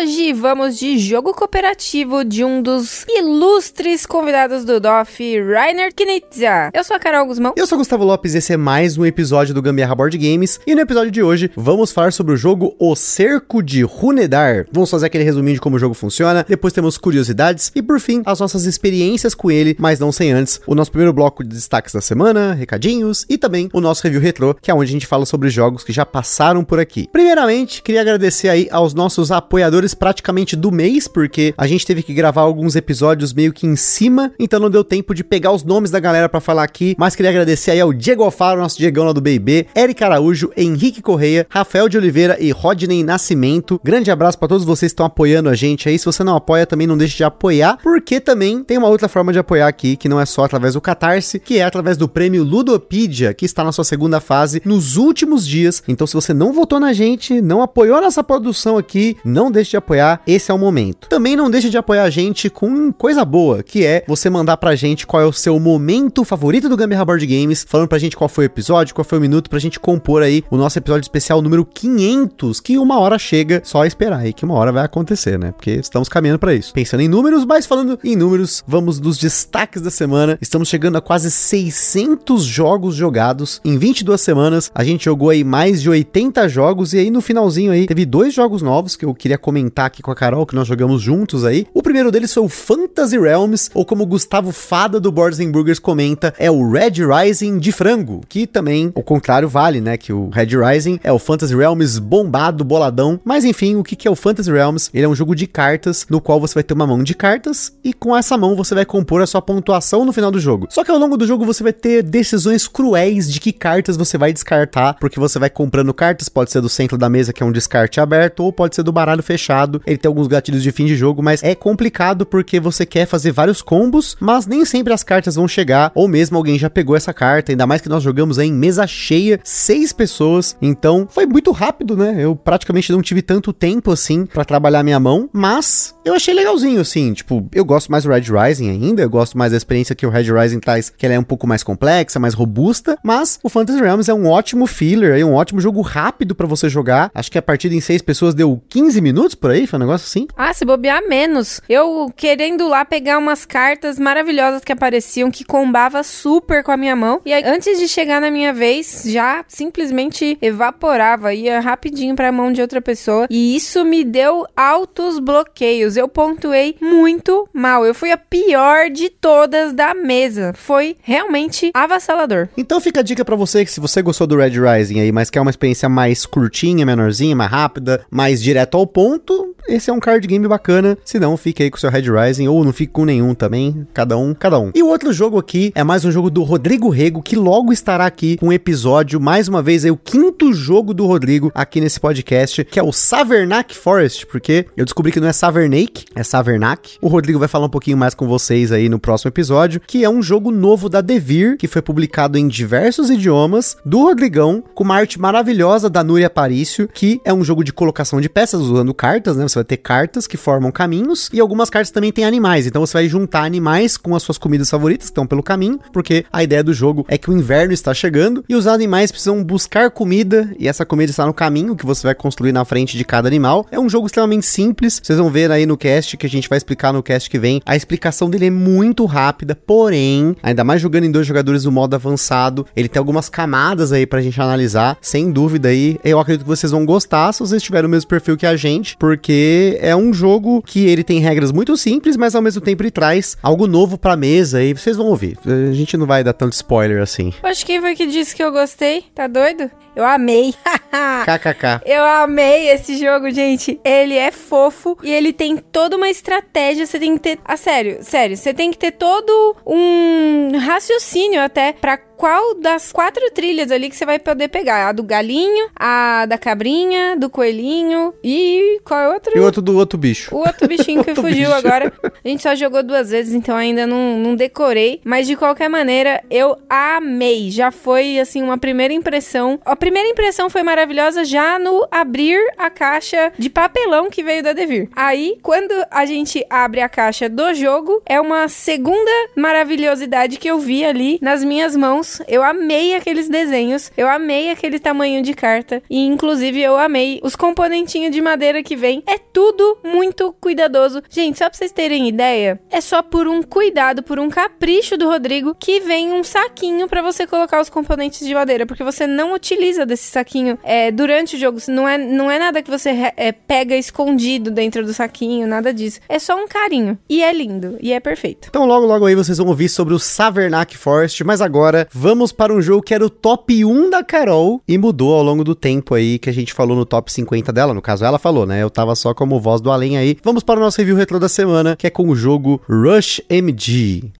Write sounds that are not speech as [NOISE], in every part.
Hoje vamos de jogo cooperativo de um dos ilustres convidados do DOF, Rainer Knizia. Eu sou a Carol Guzmão. Eu sou Gustavo Lopes e esse é mais um episódio do Gambiarra Board Games. E no episódio de hoje vamos falar sobre o jogo O Cerco de Runedar. Vamos fazer aquele resuminho de como o jogo funciona, depois temos curiosidades e por fim as nossas experiências com ele, mas não sem antes o nosso primeiro bloco de destaques da semana, recadinhos e também o nosso review retrô, que é onde a gente fala sobre jogos que já passaram por aqui. Primeiramente, queria agradecer aí aos nossos apoiadores praticamente do mês, porque a gente teve que gravar alguns episódios meio que em cima, então não deu tempo de pegar os nomes da galera para falar aqui, mas queria agradecer aí ao Diego Alfaro, nosso Diegão lá do BB, Eric Araújo, Henrique Correia, Rafael de Oliveira e Rodney Nascimento. Grande abraço para todos vocês que estão apoiando a gente aí. Se você não apoia, também não deixe de apoiar, porque também tem uma outra forma de apoiar aqui, que não é só através do Catarse, que é através do prêmio Ludopedia, que está na sua segunda fase nos últimos dias. Então, se você não votou na gente, não apoiou nossa produção aqui, não deixe de apoiar, esse é o momento. Também não deixe de apoiar a gente com coisa boa, que é você mandar pra gente qual é o seu momento favorito do Gambiarra Board Games, falando pra gente qual foi o episódio, qual foi o minuto, pra gente compor aí o nosso episódio especial número 500, que uma hora chega, só esperar aí que uma hora vai acontecer, né? Porque estamos caminhando para isso. Pensando em números, mas falando em números, vamos nos destaques da semana. Estamos chegando a quase 600 jogos jogados em 22 semanas. A gente jogou aí mais de 80 jogos e aí no finalzinho aí teve dois jogos novos que eu queria comentar aqui com a Carol, que nós jogamos juntos aí. O primeiro deles foi o Fantasy Realms, ou como Gustavo Fada do Boards Burgers comenta, é o Red Rising de frango, que também, o contrário vale, né? Que o Red Rising é o Fantasy Realms bombado, boladão. Mas enfim, o que é o Fantasy Realms? Ele é um jogo de cartas, no qual você vai ter uma mão de cartas, e com essa mão você vai compor a sua pontuação no final do jogo. Só que ao longo do jogo você vai ter decisões cruéis de que cartas você vai descartar, porque você vai comprando cartas, pode ser do centro da mesa, que é um descarte aberto, ou pode ser do baralho fechado fechado, ele tem alguns gatilhos de fim de jogo, mas é complicado porque você quer fazer vários combos, mas nem sempre as cartas vão chegar, ou mesmo alguém já pegou essa carta, ainda mais que nós jogamos em mesa cheia, seis pessoas, então foi muito rápido, né? Eu praticamente não tive tanto tempo assim para trabalhar minha mão, mas eu achei legalzinho, assim, tipo, eu gosto mais do Red Rising ainda, eu gosto mais da experiência que o Red Rising traz, que ela é um pouco mais complexa, mais robusta, mas o Fantasy Realms é um ótimo filler, é um ótimo jogo rápido para você jogar, acho que a partida em seis pessoas deu 15 minutos, minutos por aí? Foi um negócio assim? Ah, se bobear menos. Eu querendo lá pegar umas cartas maravilhosas que apareciam, que combava super com a minha mão. E aí, antes de chegar na minha vez, já simplesmente evaporava, ia rapidinho pra mão de outra pessoa. E isso me deu altos bloqueios. Eu pontuei muito mal. Eu fui a pior de todas da mesa. Foi realmente avassalador. Então fica a dica para você que se você gostou do Red Rising aí, mas quer uma experiência mais curtinha, menorzinha, mais rápida, mais direto ao ponto, ponto, esse é um card game bacana. Se não, fique aí com seu Red Rising ou não fique com nenhum também. Cada um, cada um. E o outro jogo aqui é mais um jogo do Rodrigo Rego, que logo estará aqui com um episódio, mais uma vez, é o quinto jogo do Rodrigo aqui nesse podcast, que é o Savernac Forest, porque eu descobri que não é Savernake, é Savernac. O Rodrigo vai falar um pouquinho mais com vocês aí no próximo episódio, que é um jogo novo da Devir, que foi publicado em diversos idiomas, do Rodrigão, com uma arte maravilhosa da Núria Aparício, que é um jogo de colocação de peças usando cartas, né? Você vai ter cartas que formam caminhos e algumas cartas também têm animais. Então você vai juntar animais com as suas comidas favoritas que estão pelo caminho, porque a ideia do jogo é que o inverno está chegando e os animais precisam buscar comida e essa comida está no caminho que você vai construir na frente de cada animal. É um jogo extremamente simples. Vocês vão ver aí no cast que a gente vai explicar no cast que vem. A explicação dele é muito rápida, porém, ainda mais jogando em dois jogadores no modo avançado, ele tem algumas camadas aí pra gente analisar. Sem dúvida aí, eu acredito que vocês vão gostar se vocês tiverem o mesmo perfil que a gente, porque é um jogo que ele tem regras muito simples, mas ao mesmo tempo ele traz algo novo pra mesa e vocês vão ouvir. A gente não vai dar tanto spoiler assim. Acho que foi que disse que eu gostei. Tá doido? Eu amei. [LAUGHS] KKK. Eu amei esse jogo, gente. Ele é fofo e ele tem toda uma estratégia. Você tem que ter. Ah, sério, sério. Você tem que ter todo um raciocínio até pra qual das quatro trilhas ali que você vai poder pegar. A do galinho, a da cabrinha, do coelhinho e qual é outro? E o outro do outro bicho. O outro bichinho que [LAUGHS] fugiu bicho. agora. A gente só jogou duas vezes, então ainda não, não decorei. Mas de qualquer maneira, eu amei. Já foi, assim, uma primeira impressão. A primeira impressão foi maravilhosa já no abrir a caixa de papelão que veio da Devir. Aí, quando a gente abre a caixa do jogo, é uma segunda maravilhosidade que eu vi ali nas minhas mãos. Eu amei aqueles desenhos, eu amei aquele tamanho de carta e inclusive eu amei os componentinhos de madeira que vem. É tudo muito cuidadoso. Gente, só pra vocês terem ideia, é só por um cuidado, por um capricho do Rodrigo que vem um saquinho para você colocar os componentes de madeira, porque você não utiliza desse saquinho é, durante o jogo. Não é, não é nada que você é, pega escondido dentro do saquinho, nada disso. É só um carinho. E é lindo, e é perfeito. Então logo logo aí vocês vão ouvir sobre o Savernac Forest, mas agora vamos para um jogo que era o top 1 da Carol e mudou ao longo do tempo aí que a gente falou no top 50 dela, no caso ela falou, né? Eu tava só como voz do além aí. Vamos para o nosso review retro da semana, que é com o jogo Rush MG.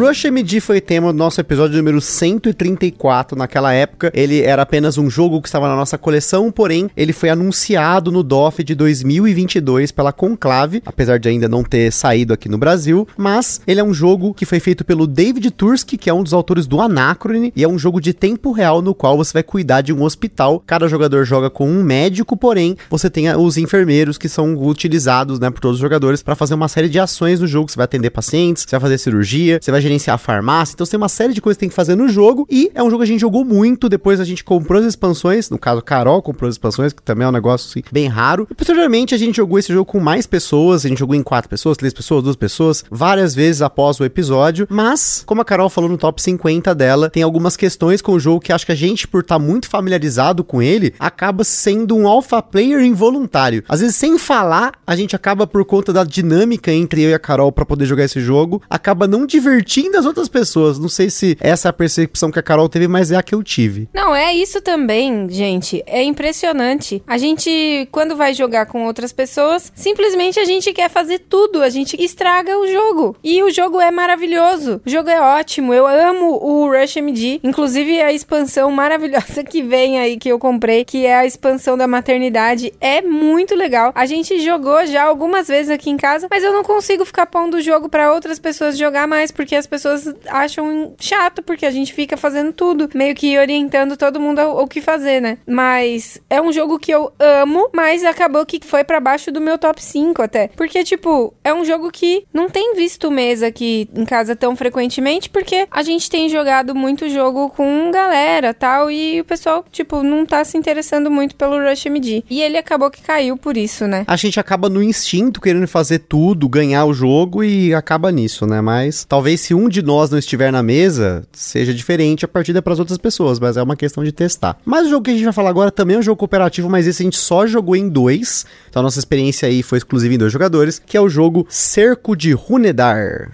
Rush MD foi tema do nosso episódio número 134 naquela época. Ele era apenas um jogo que estava na nossa coleção, porém ele foi anunciado no DOF de 2022 pela Conclave, apesar de ainda não ter saído aqui no Brasil, mas ele é um jogo que foi feito pelo David Tursky, que é um dos autores do Anacrone, e é um jogo de tempo real no qual você vai cuidar de um hospital. Cada jogador joga com um médico, porém você tem os enfermeiros que são utilizados, né, por todos os jogadores para fazer uma série de ações no jogo. Você vai atender pacientes, você vai fazer cirurgia, você vai gerenciar a farmácia, então tem uma série de coisas que tem que fazer no jogo, e é um jogo que a gente jogou muito, depois a gente comprou as expansões, no caso Carol comprou as expansões, que também é um negócio assim, bem raro, e posteriormente a gente jogou esse jogo com mais pessoas, a gente jogou em quatro pessoas, três pessoas, duas pessoas, várias vezes após o episódio, mas, como a Carol falou no top 50 dela, tem algumas questões com o jogo que acho que a gente, por estar tá muito familiarizado com ele, acaba sendo um alpha player involuntário. Às vezes, sem falar, a gente acaba, por conta da dinâmica entre eu e a Carol para poder jogar esse jogo, acaba não divertindo das outras pessoas. Não sei se essa é a percepção que a Carol teve, mas é a que eu tive. Não, é isso também, gente. É impressionante. A gente, quando vai jogar com outras pessoas, simplesmente a gente quer fazer tudo. A gente estraga o jogo. E o jogo é maravilhoso. O jogo é ótimo. Eu amo o Rush MD. Inclusive, a expansão maravilhosa que vem aí, que eu comprei, que é a expansão da maternidade, é muito legal. A gente jogou já algumas vezes aqui em casa, mas eu não consigo ficar pondo o jogo para outras pessoas jogar mais, porque as pessoas acham chato, porque a gente fica fazendo tudo, meio que orientando todo mundo o que fazer, né? Mas é um jogo que eu amo, mas acabou que foi para baixo do meu top 5 até. Porque, tipo, é um jogo que não tem visto mesa aqui em casa tão frequentemente, porque a gente tem jogado muito jogo com galera tal, e o pessoal, tipo, não tá se interessando muito pelo Rush MD. E ele acabou que caiu por isso, né? A gente acaba no instinto querendo fazer tudo, ganhar o jogo e acaba nisso, né? Mas talvez se um de nós não estiver na mesa, seja diferente a partida para as outras pessoas, mas é uma questão de testar. Mas o jogo que a gente vai falar agora também é um jogo cooperativo, mas esse a gente só jogou em dois. Então a nossa experiência aí foi exclusiva em dois jogadores, que é o jogo Cerco de Runedar.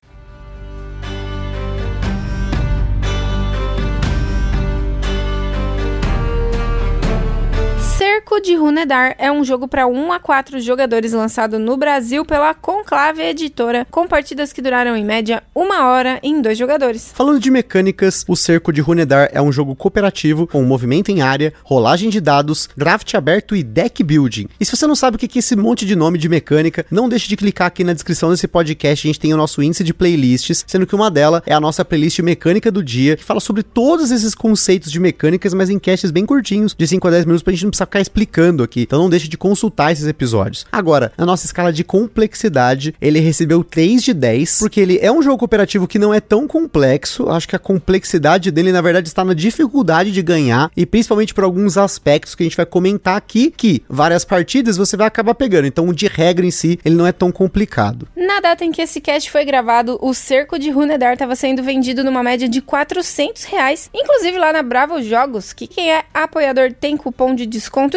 Cerco de Runedar é um jogo para 1 a 4 jogadores lançado no Brasil pela Conclave Editora, com partidas que duraram em média uma hora em dois jogadores. Falando de mecânicas, o Cerco de Runedar é um jogo cooperativo com movimento em área, rolagem de dados, draft aberto e deck building. E se você não sabe o que é esse monte de nome de mecânica, não deixe de clicar aqui na descrição desse podcast, a gente tem o nosso índice de playlists, sendo que uma delas é a nossa playlist mecânica do dia, que fala sobre todos esses conceitos de mecânicas, mas em casts bem curtinhos, de 5 a 10 minutos, pra gente não precisar ficar explicando aqui. Então não deixe de consultar esses episódios. Agora, na nossa escala de complexidade, ele recebeu 3 de 10, porque ele é um jogo cooperativo que não é tão complexo. Acho que a complexidade dele, na verdade, está na dificuldade de ganhar e principalmente por alguns aspectos que a gente vai comentar aqui, que várias partidas você vai acabar pegando. Então, de regra em si, ele não é tão complicado. Na data em que esse cast foi gravado, o Cerco de Runedar estava sendo vendido numa média de 400 reais, inclusive lá na Bravo Jogos, que quem é apoiador tem cupom de desconto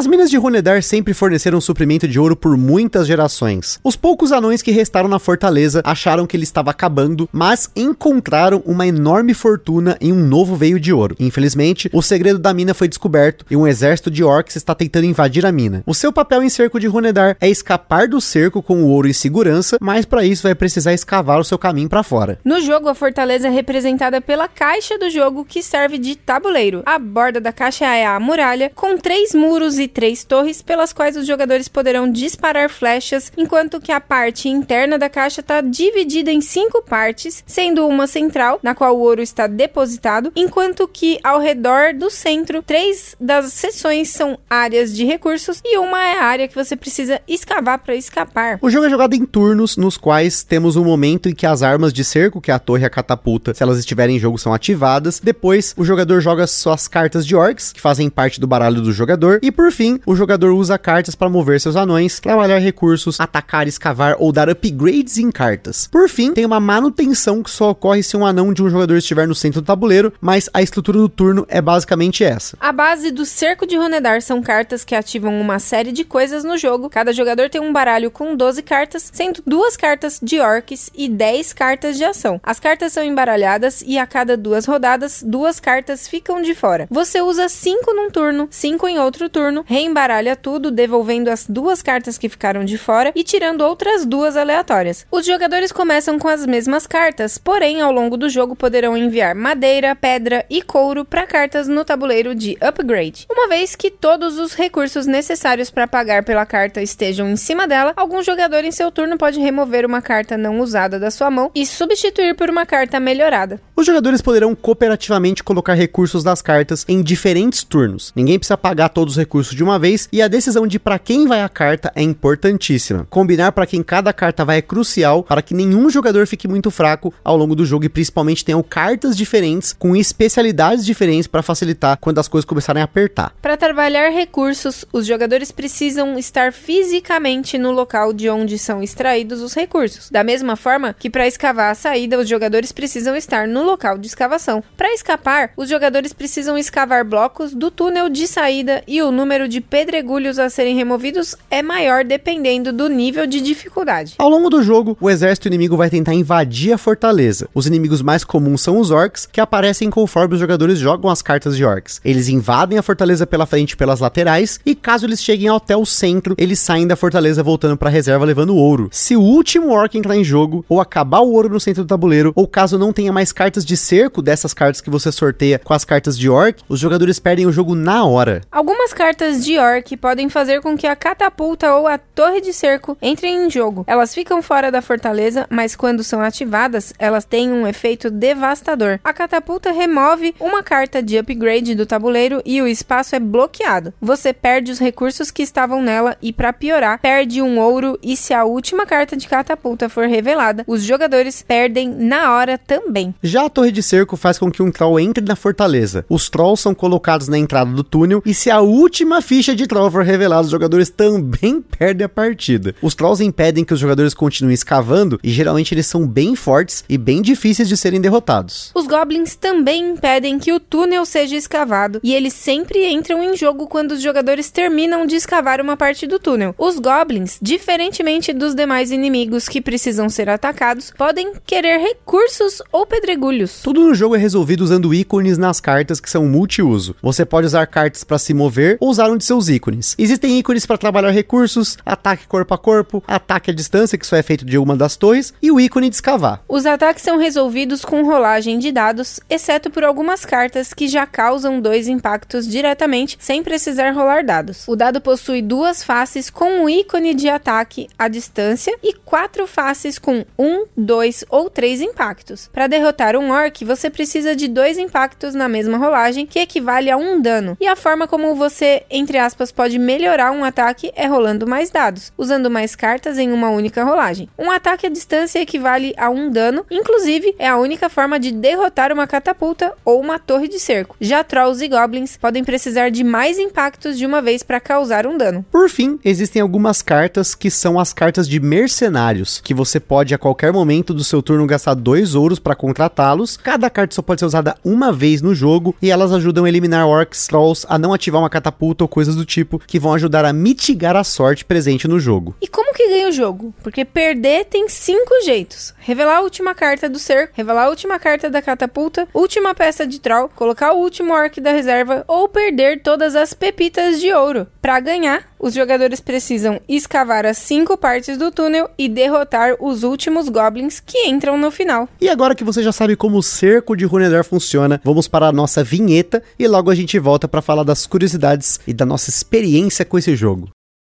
As minas de Runedar sempre forneceram suprimento de ouro por muitas gerações. Os poucos anões que restaram na fortaleza acharam que ele estava acabando, mas encontraram uma enorme fortuna em um novo veio de ouro. Infelizmente, o segredo da mina foi descoberto e um exército de orcs está tentando invadir a mina. O seu papel em cerco de Runedar é escapar do cerco com o ouro em segurança, mas para isso vai precisar escavar o seu caminho para fora. No jogo, a fortaleza é representada pela caixa do jogo que serve de tabuleiro. A borda da caixa é a muralha, com três muros e três torres pelas quais os jogadores poderão disparar flechas, enquanto que a parte interna da caixa está dividida em cinco partes, sendo uma central, na qual o ouro está depositado, enquanto que ao redor do centro, três das seções são áreas de recursos e uma é a área que você precisa escavar para escapar. O jogo é jogado em turnos, nos quais temos um momento em que as armas de cerco, que é a torre e a catapulta, se elas estiverem em jogo, são ativadas. Depois, o jogador joga suas cartas de orcs, que fazem parte do baralho do jogador. E por fim, o jogador usa cartas para mover seus anões, trabalhar recursos, atacar, escavar ou dar upgrades em cartas. Por fim, tem uma manutenção que só ocorre se um anão de um jogador estiver no centro do tabuleiro, mas a estrutura do turno é basicamente essa. A base do Cerco de Ronedar são cartas que ativam uma série de coisas no jogo. Cada jogador tem um baralho com 12 cartas, sendo duas cartas de orcs e 10 cartas de ação. As cartas são embaralhadas e a cada duas rodadas, duas cartas ficam de fora. Você usa 5 num turno, 5 em outro turno, reembaralha tudo, devolvendo as duas cartas que ficaram de fora e tirando outras duas aleatórias. Os jogadores começam com as mesmas cartas, porém ao longo do jogo poderão enviar madeira, pedra e couro para cartas no tabuleiro de upgrade. Uma vez que todos os recursos necessários para pagar pela carta estejam em cima dela, algum jogador em seu turno pode remover uma carta não usada da sua mão e substituir por uma carta melhorada. Os jogadores poderão cooperativamente colocar recursos das cartas em diferentes turnos. Ninguém precisa pagar todos os recursos de uma vez e a decisão de para quem vai a carta é importantíssima. Combinar para quem cada carta vai é crucial para que nenhum jogador fique muito fraco ao longo do jogo e principalmente tenham cartas diferentes com especialidades diferentes para facilitar quando as coisas começarem a apertar. Para trabalhar recursos, os jogadores precisam estar fisicamente no local de onde são extraídos os recursos. Da mesma forma que para escavar a saída, os jogadores precisam estar no local de escavação. Para escapar, os jogadores precisam escavar blocos do túnel de saída e o número de pedregulhos a serem removidos é maior dependendo do nível de dificuldade. Ao longo do jogo, o exército inimigo vai tentar invadir a fortaleza. Os inimigos mais comuns são os orcs, que aparecem conforme os jogadores jogam as cartas de orcs. Eles invadem a fortaleza pela frente e pelas laterais, e caso eles cheguem até o centro, eles saem da fortaleza voltando para a reserva levando ouro. Se o último orc entrar em jogo, ou acabar o ouro no centro do tabuleiro, ou caso não tenha mais cartas de cerco dessas cartas que você sorteia com as cartas de orc, os jogadores perdem o jogo na hora. Algumas cartas de orc podem fazer com que a catapulta ou a torre de cerco entrem em jogo. Elas ficam fora da fortaleza, mas quando são ativadas, elas têm um efeito devastador. A catapulta remove uma carta de upgrade do tabuleiro e o espaço é bloqueado. Você perde os recursos que estavam nela e, para piorar, perde um ouro e se a última carta de catapulta for revelada, os jogadores perdem na hora também. Já a torre de cerco faz com que um troll entre na fortaleza. Os trolls são colocados na entrada do túnel e se a última ficha de troll for revelada, os jogadores também [LAUGHS] perdem a partida. Os trolls impedem que os jogadores continuem escavando e geralmente eles são bem fortes e bem difíceis de serem derrotados. Os goblins também impedem que o túnel seja escavado e eles sempre entram em jogo quando os jogadores terminam de escavar uma parte do túnel. Os goblins, diferentemente dos demais inimigos que precisam ser atacados, podem querer recursos ou pedregulhos. Tudo no jogo é resolvido usando ícones nas cartas que são multiuso. Você pode usar cartas para se mover ou usar de seus ícones. Existem ícones para trabalhar recursos, ataque corpo a corpo, ataque à distância, que só é feito de uma das torres, e o ícone de escavar. Os ataques são resolvidos com rolagem de dados, exceto por algumas cartas que já causam dois impactos diretamente sem precisar rolar dados. O dado possui duas faces com um ícone de ataque à distância e quatro faces com um, dois ou três impactos. Para derrotar um orc, você precisa de dois impactos na mesma rolagem, que equivale a um dano. E a forma como você, entre aspas, pode melhorar um ataque é rolando mais dados, usando mais cartas em uma única rolagem. Um ataque à distância equivale a um dano, inclusive é a única forma de derrotar uma catapulta ou uma torre de cerco. Já trolls e goblins podem precisar de mais impactos de uma vez para causar um dano. Por fim, existem algumas cartas que são as cartas de mercenários, que você pode a qualquer momento do seu turno gastar dois ouros para contratar usá-los. Cada carta só pode ser usada uma vez no jogo e elas ajudam a eliminar orcs, trolls, a não ativar uma catapulta ou coisas do tipo que vão ajudar a mitigar a sorte presente no jogo. E como que ganha o jogo? Porque perder tem cinco jeitos: revelar a última carta do cerco, revelar a última carta da catapulta, última peça de troll, colocar o último orc da reserva ou perder todas as pepitas de ouro. Para ganhar, os jogadores precisam escavar as cinco partes do túnel e derrotar os últimos goblins que entram no final. E agora que você já sabe como o cerco de Runedar funciona, vamos para a nossa vinheta e logo a gente volta para falar das curiosidades e da nossa experiência com esse jogo.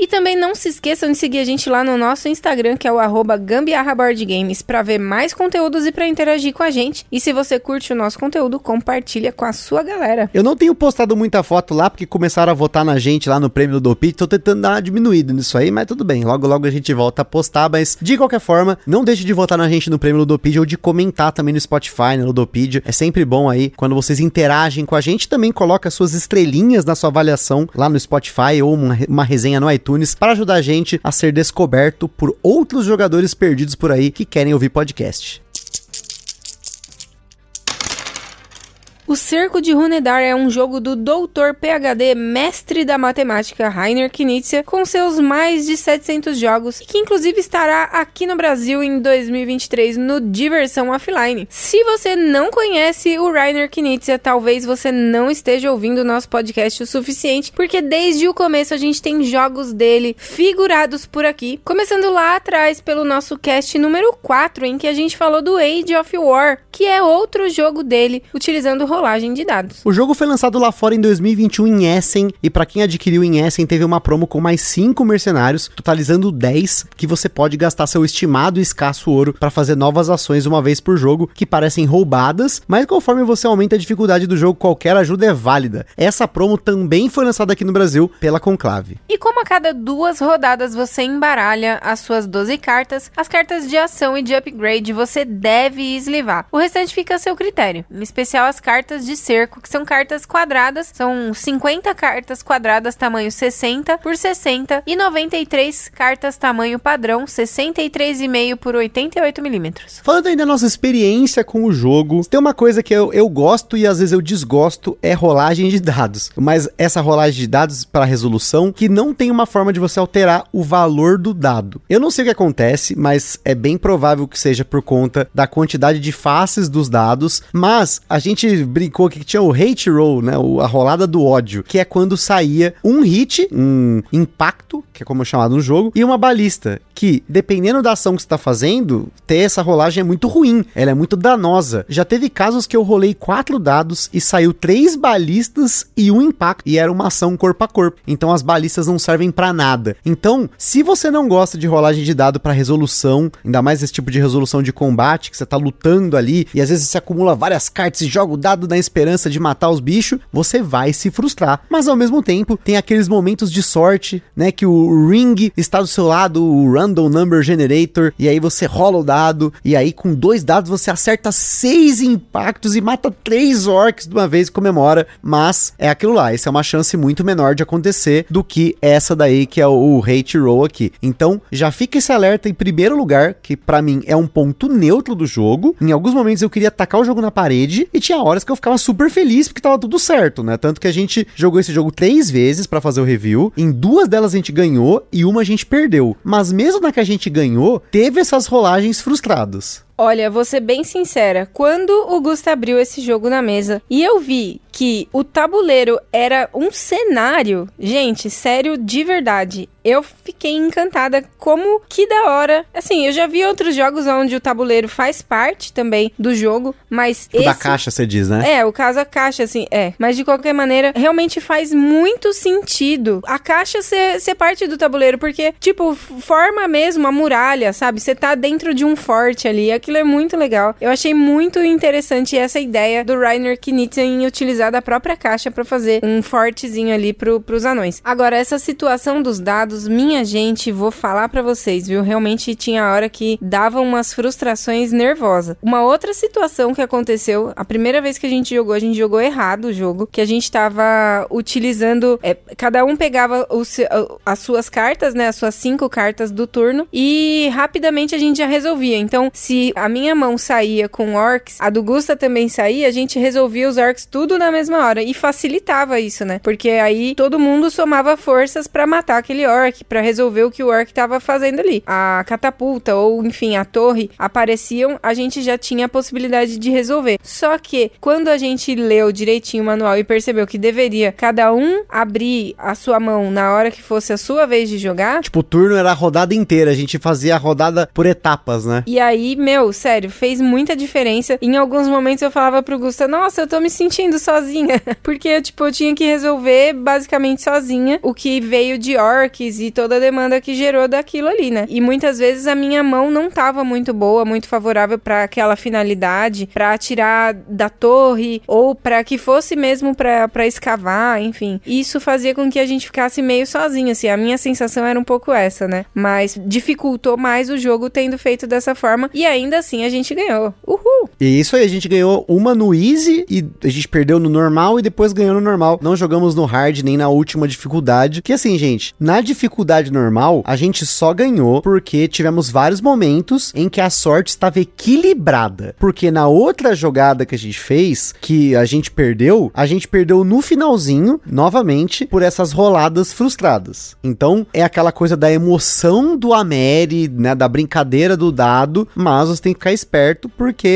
E também não se esqueçam de seguir a gente lá no nosso Instagram, que é o arroba gambiarraboardgames, para ver mais conteúdos e para interagir com a gente. E se você curte o nosso conteúdo, compartilha com a sua galera. Eu não tenho postado muita foto lá, porque começaram a votar na gente lá no prêmio do Dopit. Tô tentando dar uma diminuída nisso aí, mas tudo bem. Logo, logo a gente volta a postar. Mas, de qualquer forma, não deixe de votar na gente no prêmio Ludopedia ou de comentar também no Spotify, no Ludopedia. É sempre bom aí, quando vocês interagem com a gente, também coloca suas estrelinhas na sua avaliação lá no Spotify ou uma, uma resenha no iTunes para ajudar a gente a ser descoberto por outros jogadores perdidos por aí que querem ouvir podcast. O Cerco de Runedar é um jogo do doutor PhD, mestre da matemática Rainer Knizia, com seus mais de 700 jogos, e que inclusive estará aqui no Brasil em 2023 no Diversão Offline. Se você não conhece o Rainer Knizia, talvez você não esteja ouvindo o nosso podcast o suficiente, porque desde o começo a gente tem jogos dele figurados por aqui, começando lá atrás pelo nosso cast número 4, em que a gente falou do Age of War, que é outro jogo dele, utilizando de dados. O jogo foi lançado lá fora em 2021 em Essen, e para quem adquiriu em Essen teve uma promo com mais 5 mercenários, totalizando 10, que você pode gastar seu estimado e escasso ouro para fazer novas ações uma vez por jogo, que parecem roubadas, mas conforme você aumenta a dificuldade do jogo, qualquer ajuda é válida. Essa promo também foi lançada aqui no Brasil pela Conclave. E como a cada duas rodadas você embaralha as suas 12 cartas, as cartas de ação e de upgrade você deve eslivar. O restante fica a seu critério, em especial as cartas de cerco, que são cartas quadradas, são 50 cartas quadradas tamanho 60 por 60 e 93 cartas tamanho padrão 63,5 por 88 milímetros. Falando aí da nossa experiência com o jogo, tem uma coisa que eu, eu gosto e às vezes eu desgosto, é rolagem de dados. Mas essa rolagem de dados para resolução que não tem uma forma de você alterar o valor do dado. Eu não sei o que acontece, mas é bem provável que seja por conta da quantidade de faces dos dados, mas a gente brincou aqui que tinha o hate roll, né, a rolada do ódio, que é quando saía um hit, um impacto, que é como é chamado no jogo, e uma balista, que dependendo da ação que você está fazendo, ter essa rolagem é muito ruim, ela é muito danosa. Já teve casos que eu rolei quatro dados e saiu três balistas e um impacto, e era uma ação corpo a corpo. Então as balistas não servem para nada. Então, se você não gosta de rolagem de dado para resolução, ainda mais esse tipo de resolução de combate que você tá lutando ali e às vezes você acumula várias cartas e joga o dado focado na esperança de matar os bichos, você vai se frustrar. Mas ao mesmo tempo, tem aqueles momentos de sorte, né? Que o ring está do seu lado, o random number generator, e aí você rola o dado, e aí com dois dados você acerta seis impactos e mata três orcs de uma vez e comemora. Mas é aquilo lá, essa é uma chance muito menor de acontecer do que essa daí que é o hate roll aqui. Então já fica esse alerta em primeiro lugar, que para mim é um ponto neutro do jogo. Em alguns momentos eu queria tacar o jogo na parede e tinha horas que eu ficava super feliz porque tava tudo certo, né? Tanto que a gente jogou esse jogo três vezes para fazer o review. Em duas delas a gente ganhou e uma a gente perdeu. Mas mesmo na que a gente ganhou, teve essas rolagens frustradas. Olha, vou ser bem sincera. Quando o Gusto abriu esse jogo na mesa e eu vi que o tabuleiro era um cenário, gente, sério, de verdade. Eu fiquei encantada como que da hora. Assim, eu já vi outros jogos onde o tabuleiro faz parte também do jogo, mas tipo esse... da caixa, você diz, né? É, o caso a caixa, assim, é. Mas de qualquer maneira, realmente faz muito sentido a caixa ser, ser parte do tabuleiro, porque, tipo, forma mesmo a muralha, sabe? Você tá dentro de um forte ali. É muito legal. Eu achei muito interessante essa ideia do Rainer Knizia em utilizar da própria caixa para fazer um fortezinho ali pro, pros anões. Agora, essa situação dos dados, minha gente, vou falar para vocês, viu? Realmente tinha hora que dava umas frustrações nervosas. Uma outra situação que aconteceu, a primeira vez que a gente jogou, a gente jogou errado o jogo, que a gente tava utilizando, é, cada um pegava as suas cartas, né, as suas cinco cartas do turno e rapidamente a gente já resolvia. Então, se a minha mão saía com orcs, a do Gusta também saía, a gente resolvia os orcs tudo na mesma hora e facilitava isso, né? Porque aí todo mundo somava forças para matar aquele orc, para resolver o que o orc tava fazendo ali. A catapulta ou enfim, a torre apareciam, a gente já tinha a possibilidade de resolver. Só que quando a gente leu direitinho o manual e percebeu que deveria cada um abrir a sua mão na hora que fosse a sua vez de jogar, tipo, o turno era a rodada inteira, a gente fazia a rodada por etapas, né? E aí, meu, sério, fez muita diferença. Em alguns momentos eu falava pro Gusta, nossa, eu tô me sentindo sozinha. [LAUGHS] Porque, tipo, eu tinha que resolver basicamente sozinha o que veio de orcs e toda a demanda que gerou daquilo ali, né? E muitas vezes a minha mão não tava muito boa, muito favorável para aquela finalidade, para atirar da torre ou para que fosse mesmo para escavar, enfim. Isso fazia com que a gente ficasse meio sozinho, assim. A minha sensação era um pouco essa, né? Mas dificultou mais o jogo tendo feito dessa forma e ainda assim a gente ganhou. Uhul! E isso aí, a gente ganhou uma no easy e a gente perdeu no normal e depois ganhou no normal. Não jogamos no hard nem na última dificuldade. Que assim, gente, na dificuldade normal, a gente só ganhou porque tivemos vários momentos em que a sorte estava equilibrada. Porque na outra jogada que a gente fez, que a gente perdeu, a gente perdeu no finalzinho, novamente, por essas roladas frustradas. Então, é aquela coisa da emoção do Ameri, né, da brincadeira do dado, mas você tem que ficar esperto porque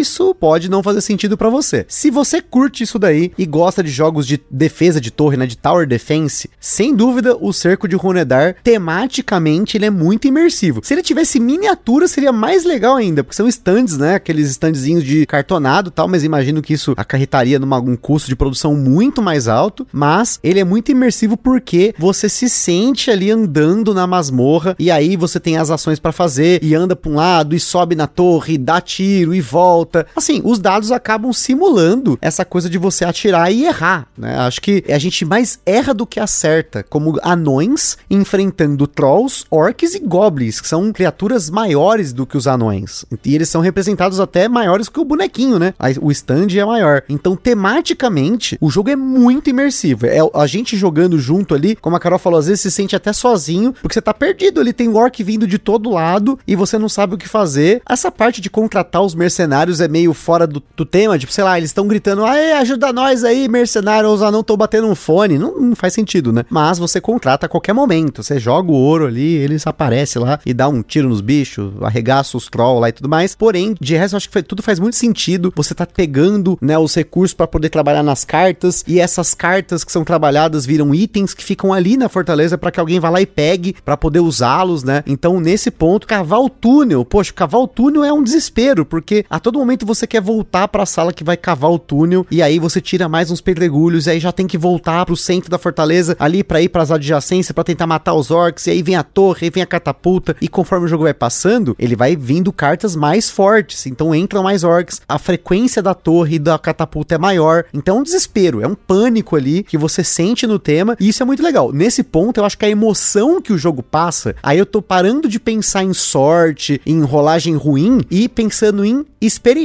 isso pode não fazer sentido para você. Se você curte isso daí e gosta de jogos de defesa de torre, né, de tower defense, sem dúvida o Cerco de Runedar tematicamente ele é muito imersivo. Se ele tivesse miniatura seria mais legal ainda, porque são stands, né, aqueles standzinhos de cartonado, tal, mas imagino que isso acarretaria num um custo de produção muito mais alto, mas ele é muito imersivo porque você se sente ali andando na masmorra e aí você tem as ações para fazer e anda para um lado e sobe na torre, dá tiro e volta. Assim, os dados acabam simulando essa coisa de você atirar e errar, né? Acho que a gente mais erra do que acerta, como anões enfrentando trolls, orcs e goblins, que são criaturas maiores do que os anões. E eles são representados até maiores que o bonequinho, né? O stand é maior. Então, tematicamente, o jogo é muito imersivo. É a gente jogando junto ali, como a Carol falou, às vezes se sente até sozinho, porque você tá perdido ali, tem orc vindo de todo lado e você não sabe o que fazer. Essa parte de contratar os mercenários é meio fora do, do tema, tipo, sei lá, eles estão gritando, aê, ajuda nós aí, mercenários, os não estão batendo um fone. Não, não, faz sentido, né? Mas você contrata a qualquer momento, você joga o ouro ali, eles aparecem lá e dá um tiro nos bichos, arregaça os trolls lá e tudo mais. Porém, de resto, eu acho que foi, tudo faz muito sentido. Você tá pegando, né, os recursos para poder trabalhar nas cartas e essas cartas que são trabalhadas viram itens que ficam ali na fortaleza para que alguém vá lá e pegue para poder usá-los, né? Então, nesse ponto, cavar o túnel, poxa, cavar o túnel é um desespero, porque a todo momento momento você quer voltar para a sala que vai cavar o túnel e aí você tira mais uns pedregulhos e aí já tem que voltar pro centro da fortaleza ali para ir para as adjacências para tentar matar os orcs e aí vem a torre, aí vem a catapulta e conforme o jogo vai passando, ele vai vindo cartas mais fortes, então entram mais orcs, a frequência da torre e da catapulta é maior, então é um desespero, é um pânico ali que você sente no tema e isso é muito legal. Nesse ponto eu acho que a emoção que o jogo passa, aí eu tô parando de pensar em sorte, em rolagem ruim e pensando em experiência.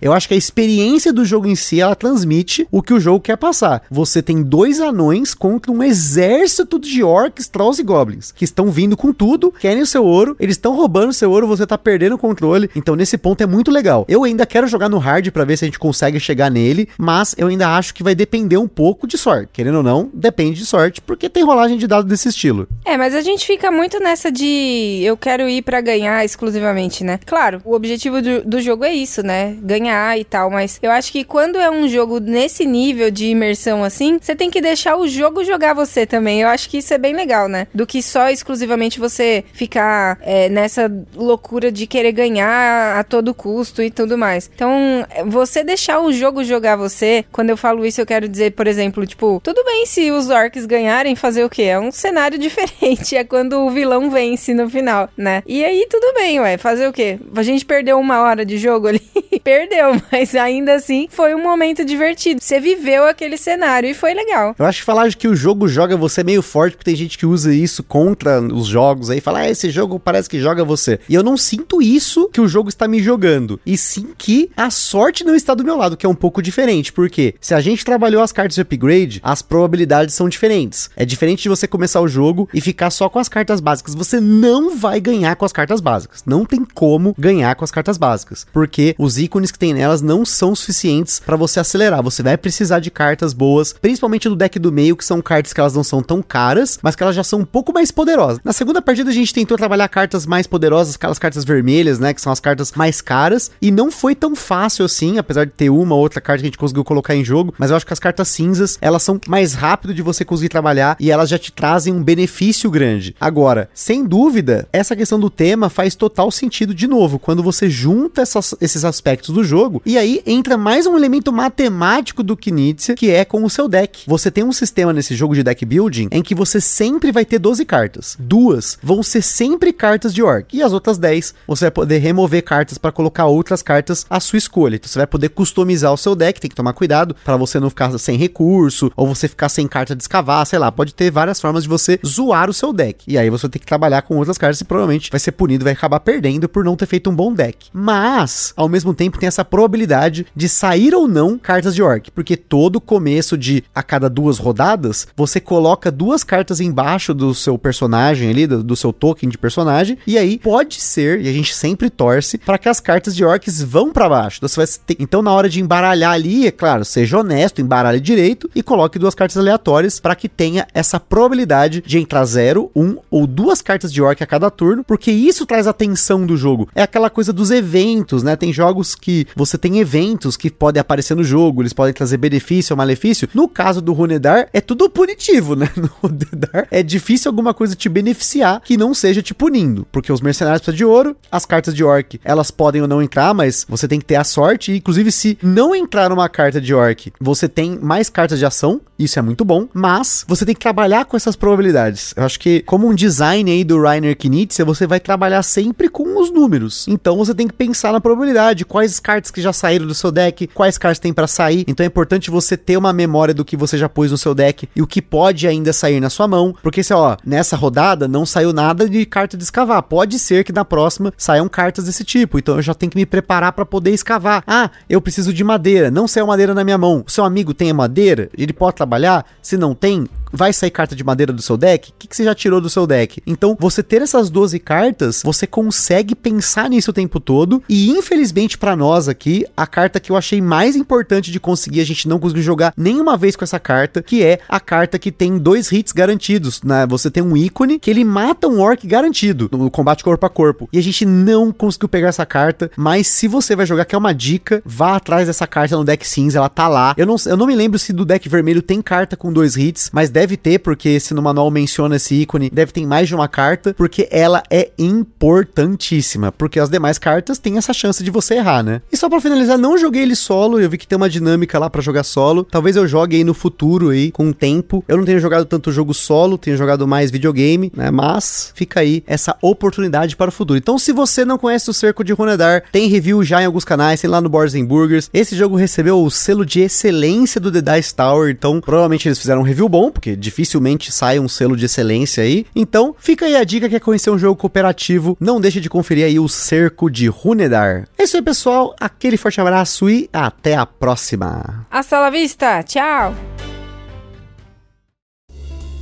Eu acho que a experiência do jogo em si, ela transmite o que o jogo quer passar. Você tem dois anões contra um exército de orcs, trolls e goblins, que estão vindo com tudo, querem o seu ouro, eles estão roubando o seu ouro, você tá perdendo o controle. Então nesse ponto é muito legal. Eu ainda quero jogar no hard para ver se a gente consegue chegar nele, mas eu ainda acho que vai depender um pouco de sorte. Querendo ou não, depende de sorte, porque tem rolagem de dados desse estilo. É, mas a gente fica muito nessa de eu quero ir para ganhar exclusivamente, né? Claro, o objetivo do, do jogo é isso, né? Ganhar e tal, mas eu acho que quando é um jogo nesse nível de imersão assim, você tem que deixar o jogo jogar você também. Eu acho que isso é bem legal, né? Do que só exclusivamente você ficar é, nessa loucura de querer ganhar a todo custo e tudo mais. Então, você deixar o jogo jogar você, quando eu falo isso, eu quero dizer, por exemplo, tipo, tudo bem se os orcs ganharem, fazer o quê? É um cenário [LAUGHS] diferente. É quando o vilão vence no final, né? E aí, tudo bem, ué. Fazer o quê? A gente perdeu uma hora de jogo ali. [LAUGHS] Perdeu, mas ainda assim foi um momento divertido. Você viveu aquele cenário e foi legal. Eu acho que falar que o jogo joga você é meio forte, porque tem gente que usa isso contra os jogos aí, fala, ah, esse jogo parece que joga você. E eu não sinto isso que o jogo está me jogando, e sim que a sorte não está do meu lado, que é um pouco diferente, porque se a gente trabalhou as cartas de upgrade, as probabilidades são diferentes. É diferente de você começar o jogo e ficar só com as cartas básicas. Você não vai ganhar com as cartas básicas. Não tem como ganhar com as cartas básicas, porque os ícones que tem nelas não são suficientes para você acelerar. Você vai precisar de cartas boas, principalmente do deck do meio, que são cartas que elas não são tão caras, mas que elas já são um pouco mais poderosas. Na segunda partida a gente tentou trabalhar cartas mais poderosas, aquelas cartas vermelhas, né, que são as cartas mais caras, e não foi tão fácil assim, apesar de ter uma ou outra carta que a gente conseguiu colocar em jogo, mas eu acho que as cartas cinzas, elas são mais rápido de você conseguir trabalhar e elas já te trazem um benefício grande. Agora, sem dúvida, essa questão do tema faz total sentido de novo, quando você junta essas, esses aspectos do jogo, e aí entra mais um elemento matemático do Knizia, que é com o seu deck. Você tem um sistema nesse jogo de deck building em que você sempre vai ter 12 cartas. Duas vão ser sempre cartas de orc, e as outras 10 você vai poder remover cartas para colocar outras cartas à sua escolha. Então você vai poder customizar o seu deck, tem que tomar cuidado para você não ficar sem recurso, ou você ficar sem carta de escavar, sei lá, pode ter várias formas de você zoar o seu deck. E aí você tem que trabalhar com outras cartas e provavelmente vai ser punido, vai acabar perdendo por não ter feito um bom deck. Mas, ao mesmo tempo, tem essa probabilidade de sair ou não cartas de orc, porque todo começo de a cada duas rodadas, você coloca duas cartas embaixo do seu personagem ali, do, do seu token de personagem, e aí pode ser, e a gente sempre torce, para que as cartas de orcs vão para baixo. Então, ter, então, na hora de embaralhar ali, é claro, seja honesto, embaralhe direito e coloque duas cartas aleatórias para que tenha essa probabilidade de entrar zero, um ou duas cartas de orc a cada turno, porque isso traz a tensão do jogo. É aquela coisa dos eventos, né? Tem jogos que você tem eventos que podem aparecer no jogo, eles podem trazer benefício ou malefício. No caso do Runedar, é tudo punitivo, né? [LAUGHS] No Runedar é difícil alguma coisa te beneficiar que não seja te punindo, porque os mercenários precisam de ouro, as cartas de orc, elas podem ou não entrar, mas você tem que ter a sorte, e inclusive se não entrar uma carta de orc, você tem mais cartas de ação, isso é muito bom, mas você tem que trabalhar com essas probabilidades. Eu acho que como um design aí do Rainer Knizia, você vai trabalhar sempre com os números. Então você tem que pensar na probabilidade, quais cartas que já saíram do seu deck, quais cartas tem para sair. Então é importante você ter uma memória do que você já pôs no seu deck e o que pode ainda sair na sua mão, porque se ó, nessa rodada não saiu nada de carta de escavar. Pode ser que na próxima saiam cartas desse tipo. Então eu já tenho que me preparar para poder escavar. Ah, eu preciso de madeira. Não saiu madeira na minha mão. O seu amigo tem madeira? Ele pode trabalhar? Se não tem, vai sair carta de madeira do seu deck? O que, que, você já tirou do seu deck? Então, você ter essas 12 cartas, você consegue pensar nisso o tempo todo. E infelizmente para nós aqui, a carta que eu achei mais importante de conseguir, a gente não conseguiu jogar nenhuma vez com essa carta, que é a carta que tem dois hits garantidos. Né? Você tem um ícone que ele mata um orc garantido no combate corpo a corpo. E a gente não conseguiu pegar essa carta. Mas se você vai jogar, que é uma dica, vá atrás dessa carta no deck cinza, ela tá lá. Eu não, eu não me lembro se do deck vermelho tem carta com dois hits, mas deve deve ter, porque se no manual menciona esse ícone, deve ter mais de uma carta, porque ela é importantíssima, porque as demais cartas têm essa chance de você errar, né? E só pra finalizar, não joguei ele solo, eu vi que tem uma dinâmica lá para jogar solo. Talvez eu jogue aí no futuro aí, com o tempo. Eu não tenho jogado tanto jogo solo, tenho jogado mais videogame, né? Mas fica aí essa oportunidade para o futuro. Então, se você não conhece o Cerco de Runedar, tem review já em alguns canais, tem lá no Boards Burgers. Esse jogo recebeu o selo de excelência do The Dice Tower, então provavelmente eles fizeram um review bom, porque dificilmente sai um selo de excelência aí. Então, fica aí a dica que é conhecer um jogo cooperativo. Não deixe de conferir aí o Cerco de Runedar. É isso aí, pessoal. Aquele forte abraço e até a próxima. Hasta la vista. Tchau.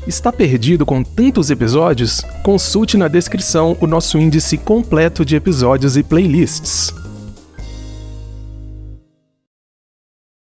Está perdido com tantos episódios? Consulte na descrição o nosso índice completo de episódios e playlists.